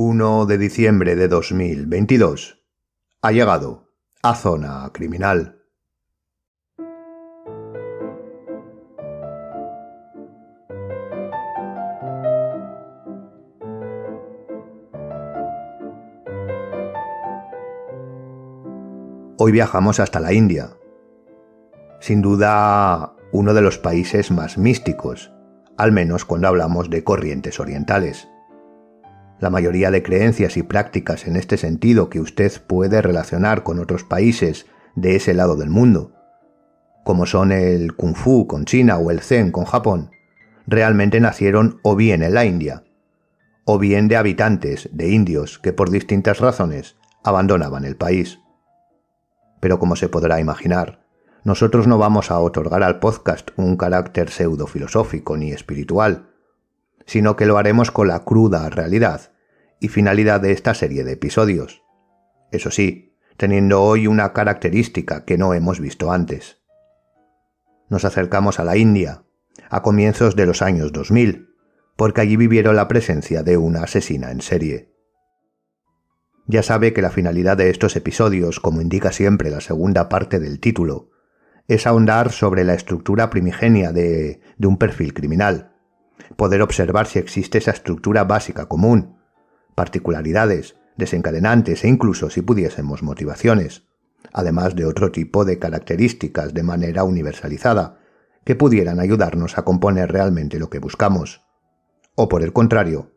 1 de diciembre de 2022. Ha llegado a Zona Criminal. Hoy viajamos hasta la India. Sin duda, uno de los países más místicos, al menos cuando hablamos de corrientes orientales la mayoría de creencias y prácticas en este sentido que usted puede relacionar con otros países de ese lado del mundo, como son el kung fu con China o el zen con Japón, realmente nacieron o bien en la India, o bien de habitantes, de indios, que por distintas razones abandonaban el país. Pero como se podrá imaginar, nosotros no vamos a otorgar al podcast un carácter pseudo filosófico ni espiritual, sino que lo haremos con la cruda realidad y finalidad de esta serie de episodios. Eso sí, teniendo hoy una característica que no hemos visto antes. Nos acercamos a la India, a comienzos de los años 2000, porque allí vivieron la presencia de una asesina en serie. Ya sabe que la finalidad de estos episodios, como indica siempre la segunda parte del título, es ahondar sobre la estructura primigenia de, de un perfil criminal, poder observar si existe esa estructura básica común, particularidades, desencadenantes e incluso, si pudiésemos, motivaciones, además de otro tipo de características de manera universalizada, que pudieran ayudarnos a componer realmente lo que buscamos. O por el contrario,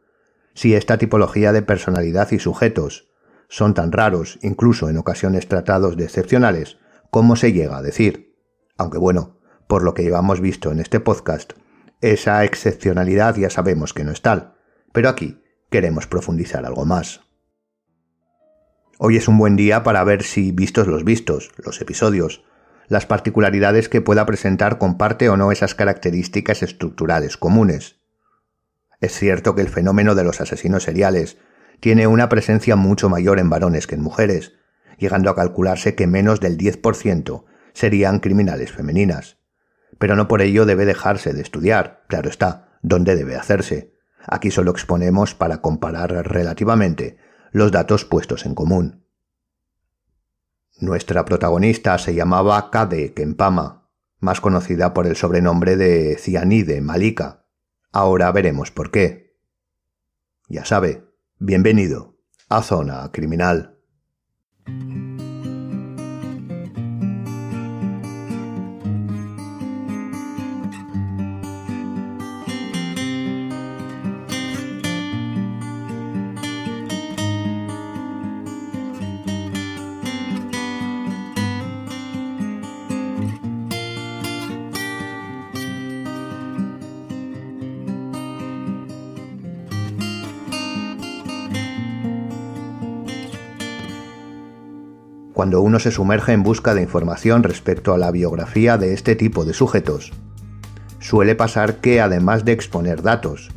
si esta tipología de personalidad y sujetos son tan raros, incluso en ocasiones tratados de excepcionales, como se llega a decir. Aunque bueno, por lo que llevamos visto en este podcast, esa excepcionalidad ya sabemos que no es tal, pero aquí queremos profundizar algo más. Hoy es un buen día para ver si, vistos los vistos, los episodios, las particularidades que pueda presentar comparte o no esas características estructurales comunes. Es cierto que el fenómeno de los asesinos seriales tiene una presencia mucho mayor en varones que en mujeres, llegando a calcularse que menos del 10% serían criminales femeninas pero no por ello debe dejarse de estudiar, claro está, dónde debe hacerse. Aquí solo exponemos para comparar relativamente los datos puestos en común. Nuestra protagonista se llamaba Kade Kempama, más conocida por el sobrenombre de Cianide Malika. Ahora veremos por qué. Ya sabe, bienvenido a Zona Criminal. Cuando uno se sumerge en busca de información respecto a la biografía de este tipo de sujetos. Suele pasar que además de exponer datos,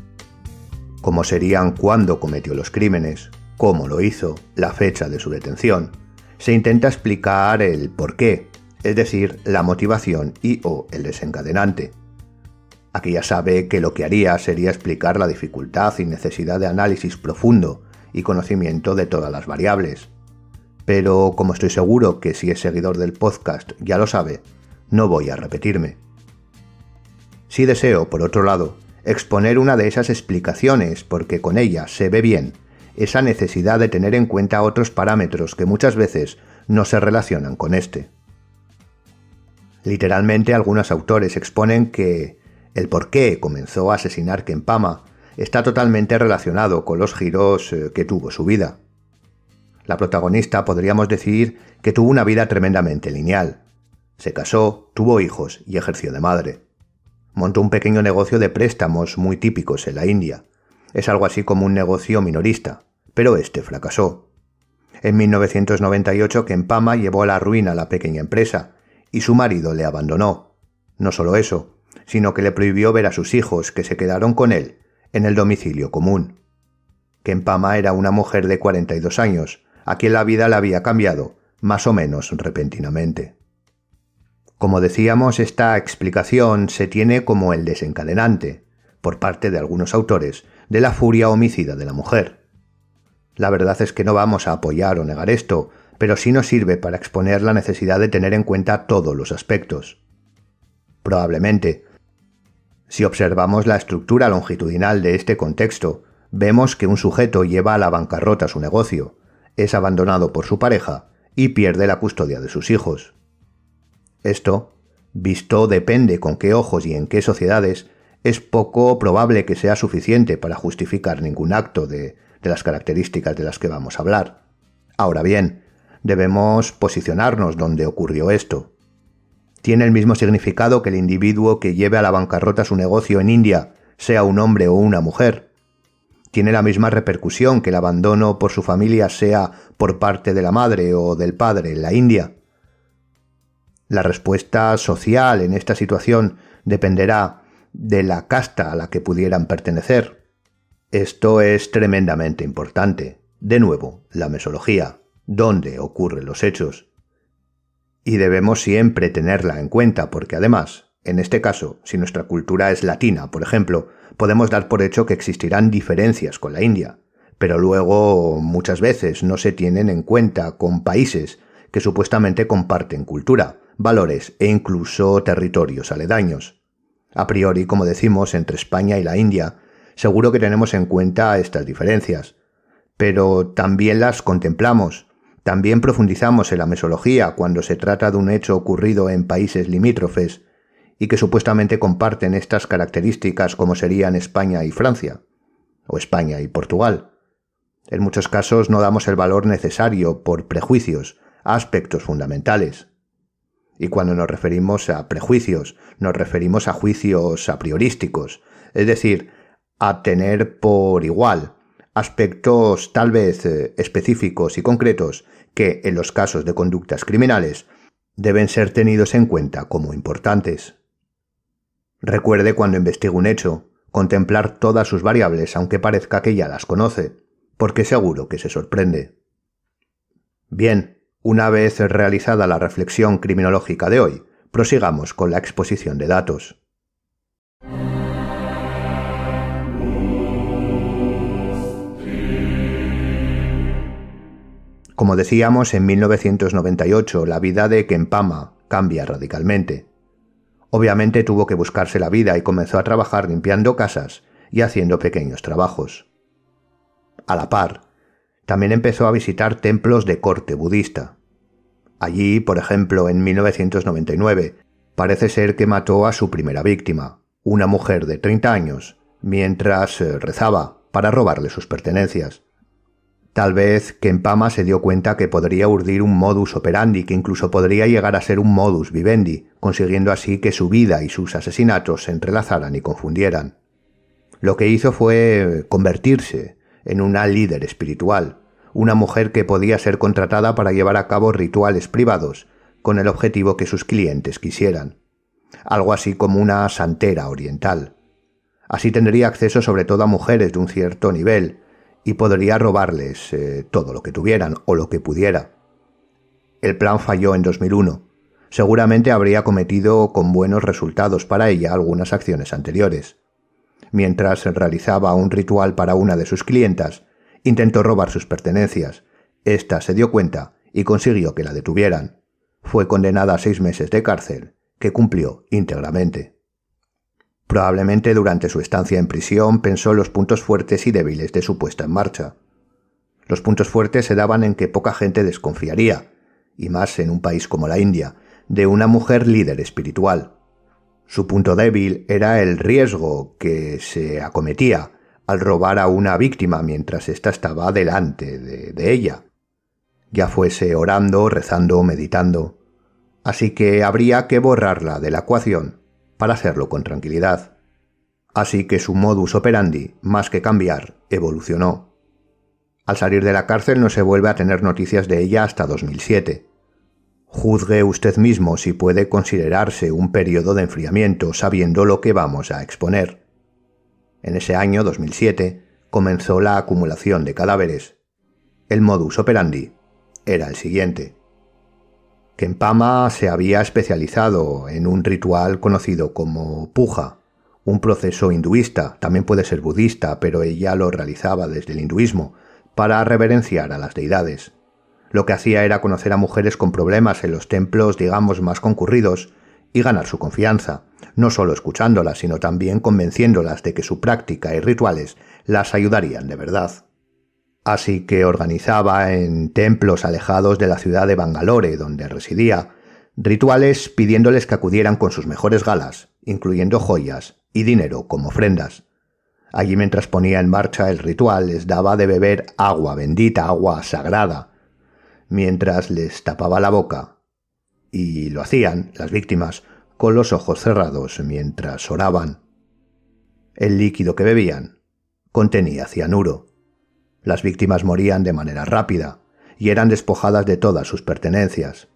como serían cuándo cometió los crímenes, cómo lo hizo, la fecha de su detención, se intenta explicar el por qué, es decir, la motivación y o el desencadenante. Aquí ya sabe que lo que haría sería explicar la dificultad y necesidad de análisis profundo y conocimiento de todas las variables, pero como estoy seguro que si es seguidor del podcast ya lo sabe, no voy a repetirme. Sí deseo, por otro lado, exponer una de esas explicaciones porque con ella se ve bien esa necesidad de tener en cuenta otros parámetros que muchas veces no se relacionan con este. Literalmente algunos autores exponen que el por qué comenzó a asesinar Kempama está totalmente relacionado con los giros eh, que tuvo su vida. La protagonista podríamos decir que tuvo una vida tremendamente lineal. Se casó, tuvo hijos y ejerció de madre. Montó un pequeño negocio de préstamos muy típicos en la India. Es algo así como un negocio minorista, pero este fracasó. En 1998 Kempama llevó a la ruina la pequeña empresa y su marido le abandonó. No solo eso, sino que le prohibió ver a sus hijos que se quedaron con él en el domicilio común. Kempama era una mujer de 42 años, a quien la vida le había cambiado, más o menos repentinamente. Como decíamos, esta explicación se tiene como el desencadenante, por parte de algunos autores, de la furia homicida de la mujer. La verdad es que no vamos a apoyar o negar esto, pero sí nos sirve para exponer la necesidad de tener en cuenta todos los aspectos. Probablemente, si observamos la estructura longitudinal de este contexto, vemos que un sujeto lleva a la bancarrota su negocio, es abandonado por su pareja y pierde la custodia de sus hijos. Esto, visto depende con qué ojos y en qué sociedades, es poco probable que sea suficiente para justificar ningún acto de, las características de las que vamos a hablar. Ahora bien, debemos posicionarnos donde ocurrió esto. Tiene el mismo significado que el individuo que lleve a la bancarrota su negocio en India, sea un hombre o una mujer. Tiene la misma repercusión que el abandono por su familia sea por parte de la madre o del padre en la India. La respuesta social en esta situación dependerá de la casta a la que pudieran pertenecer. Esto es tremendamente importante. De nuevo, la mesología dónde ocurren los hechos. Y debemos siempre tenerla en cuenta porque además, en este caso, si nuestra cultura es latina, por ejemplo, podemos dar por hecho que existirán diferencias con la India, pero luego muchas veces no se tienen en cuenta con países que supuestamente comparten cultura, valores e incluso territorios aledaños. A priori, como decimos, entre España y la India, seguro que tenemos en cuenta estas diferencias, pero también las contemplamos, también profundizamos en la mesología cuando se trata de un hecho ocurrido en países limítrofes y que supuestamente comparten estas características como serían España y Francia, o España y Portugal. En muchos casos no damos el valor necesario por prejuicios a aspectos fundamentales. Y cuando nos referimos a prejuicios, nos referimos a juicios a priorísticos, es decir, a tener por igual aspectos tal vez eh, específicos y concretos que, en los casos de conductas criminales, deben ser tenidos en cuenta como importantes. Recuerde cuando investigue un hecho, contemplar todas sus variables aunque parezca que ya las conoce, porque seguro que se sorprende. Bien, una vez realizada la reflexión criminológica de hoy, prosigamos con la exposición de datos. Como decíamos, en 1998 la vida de Kempama cambia radicalmente. Obviamente tuvo que buscarse la vida y comenzó a trabajar limpiando casas y haciendo pequeños trabajos. A la par, también empezó a visitar templos de corte budista. Allí, por ejemplo, en 1999, parece ser que mató a su primera víctima, una mujer de 30 años, mientras eh, rezaba para robarle sus pertenencias. Tal vez Kempama se dio cuenta que podría urdir un modus operandi que incluso podría llegar a ser un modus vivendi, consiguiendo así que su vida y sus asesinatos se entrelazaran y confundieran. Lo que hizo fue convertirse en una líder espiritual, una mujer que podía ser contratada para llevar a cabo rituales privados, con el objetivo que sus clientes quisieran. Algo así como una santera oriental. Así tendría acceso sobre todo a mujeres de un cierto nivel, y podría robarles eh, todo lo que tuvieran o lo que pudiera. El plan falló en 2001. Seguramente habría cometido con buenos resultados para ella algunas acciones anteriores. Mientras realizaba un ritual para una de sus clientas, intentó robar sus pertenencias. Esta se dio cuenta y consiguió que la detuvieran. Fue condenada a seis meses de cárcel, que cumplió íntegramente. Probablemente durante su estancia en prisión pensó los puntos fuertes y débiles de su puesta en marcha. Los puntos fuertes se daban en que poca gente desconfiaría, y más en un país como la India, de una mujer líder espiritual. Su punto débil era el riesgo que se acometía al robar a una víctima mientras ésta estaba delante de, de ella, ya fuese orando, rezando o meditando. Así que habría que borrarla de la ecuación para hacerlo con tranquilidad. Así que su modus operandi, más que cambiar, evolucionó. Al salir de la cárcel no se vuelve a tener noticias de ella hasta 2007. Juzgue usted mismo si puede considerarse un periodo de enfriamiento sabiendo lo que vamos a exponer. En ese año 2007 comenzó la acumulación de cadáveres. El modus operandi era el siguiente. Kempama se había especializado en un ritual conocido como puja, un proceso hinduista, también puede ser budista, pero ella lo realizaba desde el hinduismo, para reverenciar a las deidades. Lo que hacía era conocer a mujeres con problemas en los templos, digamos, más concurridos, y ganar su confianza, no solo escuchándolas, sino también convenciéndolas de que su práctica y rituales las ayudarían de verdad. Así que organizaba en templos alejados de la ciudad de Bangalore, donde residía, rituales pidiéndoles que acudieran con sus mejores galas, incluyendo joyas y dinero como ofrendas. Allí mientras ponía en marcha el ritual les daba de beber agua bendita, agua sagrada, mientras les tapaba la boca. Y lo hacían, las víctimas, con los ojos cerrados mientras oraban. El líquido que bebían contenía cianuro. Las víctimas morían de manera rápida y eran despojadas de todas sus pertenencias.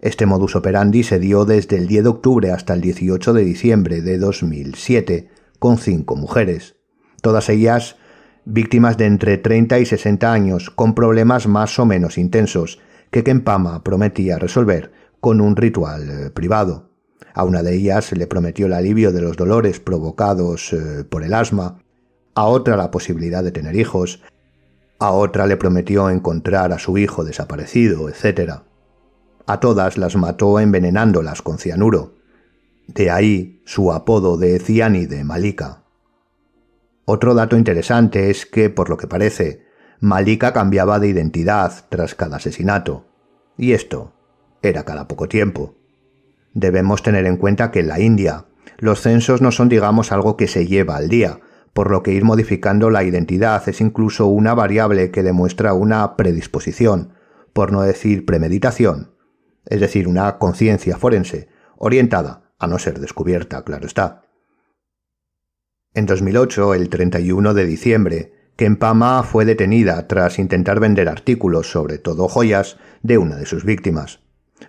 Este modus operandi se dio desde el 10 de octubre hasta el 18 de diciembre de 2007 con cinco mujeres, todas ellas víctimas de entre 30 y 60 años con problemas más o menos intensos que Kempama prometía resolver con un ritual eh, privado. A una de ellas le prometió el alivio de los dolores provocados eh, por el asma, a otra la posibilidad de tener hijos, a otra le prometió encontrar a su hijo desaparecido, etc. A todas las mató envenenándolas con cianuro. De ahí su apodo de cianide Malika. Otro dato interesante es que, por lo que parece, Malika cambiaba de identidad tras cada asesinato. Y esto era cada poco tiempo. Debemos tener en cuenta que en la India los censos no son digamos algo que se lleva al día, por lo que ir modificando la identidad es incluso una variable que demuestra una predisposición, por no decir premeditación, es decir, una conciencia forense, orientada a no ser descubierta, claro está. En 2008, el 31 de diciembre, Kempama fue detenida tras intentar vender artículos, sobre todo joyas, de una de sus víctimas.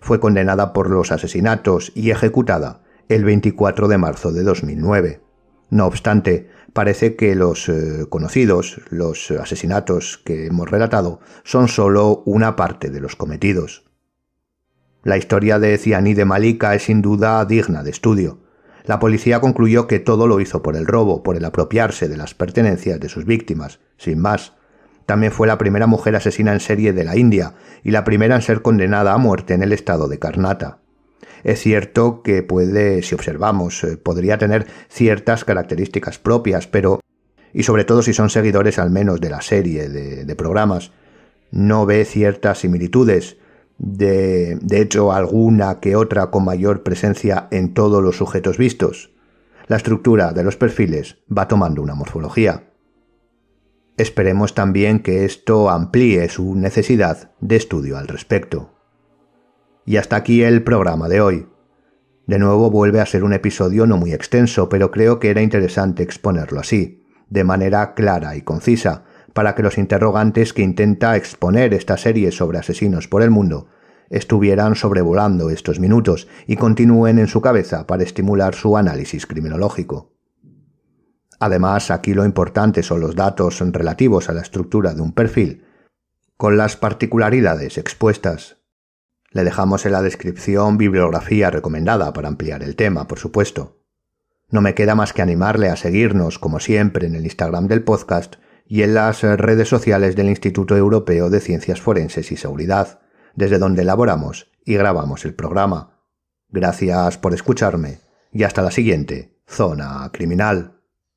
Fue condenada por los asesinatos y ejecutada el 24 de marzo de 2009. No obstante, parece que los eh, conocidos, los asesinatos que hemos relatado, son solo una parte de los cometidos. La historia de Cianí de Malika es sin duda digna de estudio. La policía concluyó que todo lo hizo por el robo, por el apropiarse de las pertenencias de sus víctimas, sin más. También fue la primera mujer asesina en serie de la India y la primera en ser condenada a muerte en el estado de Karnata. Es cierto que puede, si observamos, eh, podría tener ciertas características propias, pero, y sobre todo si son seguidores al menos de la serie de, de programas, no ve ciertas similitudes, de, de hecho alguna que otra con mayor presencia en todos los sujetos vistos. La estructura de los perfiles va tomando una morfología. Esperemos también que esto amplíe su necesidad de estudio al respecto. Y hasta aquí el programa de hoy. De nuevo vuelve a ser un episodio no muy extenso, pero creo que era interesante exponerlo así, de manera clara y concisa, para que los interrogantes que intenta exponer esta serie sobre asesinos por el mundo estuvieran sobrevolando estos minutos y continúen en su cabeza para estimular su análisis criminológico. Además, aquí lo importante son los datos relativos a la estructura de un perfil, con las particularidades expuestas. Le dejamos en la descripción bibliografía recomendada para ampliar el tema, por supuesto. No me queda más que animarle a seguirnos, como siempre, en el Instagram del podcast y en las redes sociales del Instituto Europeo de Ciencias Forenses y Seguridad, desde donde elaboramos y grabamos el programa. Gracias por escucharme y hasta la siguiente, Zona Criminal.